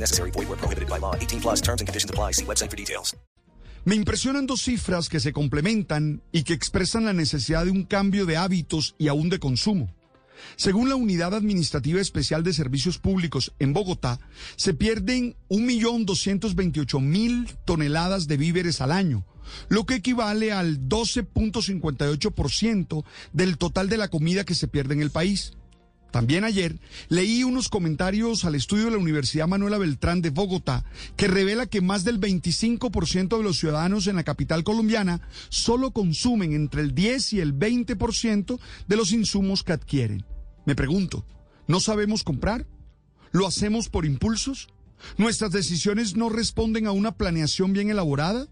Necessary. Void prohibited by law. 18 plus terms and conditions apply. See website for details. Me impresionan dos cifras que se complementan y que expresan la necesidad de un cambio de hábitos y aún de consumo. Según la Unidad Administrativa Especial de Servicios Públicos en Bogotá, se pierden 1.228.000 toneladas de víveres al año, lo que equivale al 12.58% del total de la comida que se pierde en el país. También ayer leí unos comentarios al estudio de la Universidad Manuela Beltrán de Bogotá que revela que más del 25% de los ciudadanos en la capital colombiana solo consumen entre el 10 y el 20% de los insumos que adquieren. Me pregunto, ¿no sabemos comprar? ¿Lo hacemos por impulsos? ¿Nuestras decisiones no responden a una planeación bien elaborada?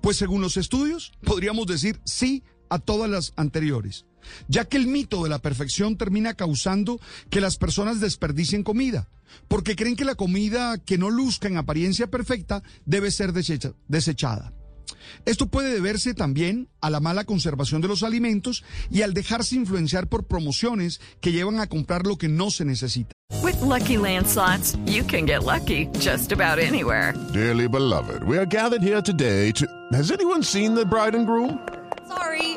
Pues según los estudios, podríamos decir sí a todas las anteriores ya que el mito de la perfección termina causando que las personas desperdicien comida, porque creen que la comida que no luzca en apariencia perfecta debe ser desecha, desechada. Esto puede deberse también a la mala conservación de los alimentos y al dejarse influenciar por promociones que llevan a comprar lo que no se necesita. With lucky landslots, you can get lucky just about anywhere. Dearly beloved, we are gathered here today to. Has anyone seen the bride and groom? Sorry,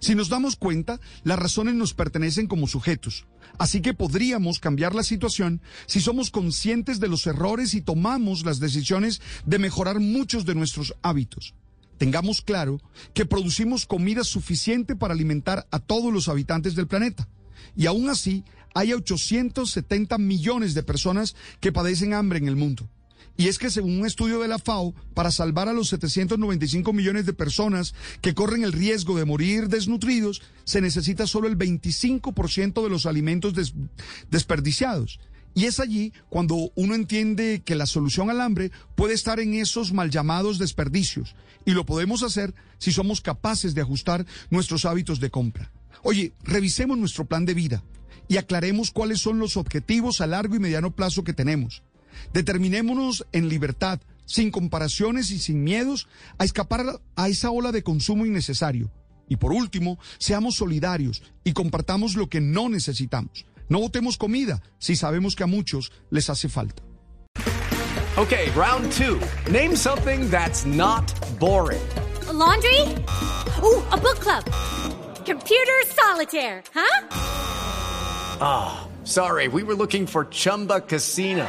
Si nos damos cuenta, las razones nos pertenecen como sujetos. Así que podríamos cambiar la situación si somos conscientes de los errores y tomamos las decisiones de mejorar muchos de nuestros hábitos. Tengamos claro que producimos comida suficiente para alimentar a todos los habitantes del planeta. Y aún así, hay 870 millones de personas que padecen hambre en el mundo. Y es que según un estudio de la FAO, para salvar a los 795 millones de personas que corren el riesgo de morir desnutridos, se necesita solo el 25% de los alimentos des desperdiciados. Y es allí cuando uno entiende que la solución al hambre puede estar en esos mal llamados desperdicios. Y lo podemos hacer si somos capaces de ajustar nuestros hábitos de compra. Oye, revisemos nuestro plan de vida y aclaremos cuáles son los objetivos a largo y mediano plazo que tenemos. Determinémonos en libertad, sin comparaciones y sin miedos, a escapar a esa ola de consumo innecesario. Y por último, seamos solidarios y compartamos lo que no necesitamos. No botemos comida si sabemos que a muchos les hace falta. Okay, round two. Name something that's not boring. A laundry? Ooh, a book club. Computer solitaire, huh? Ah, oh, sorry, we were looking for Chumba Casino.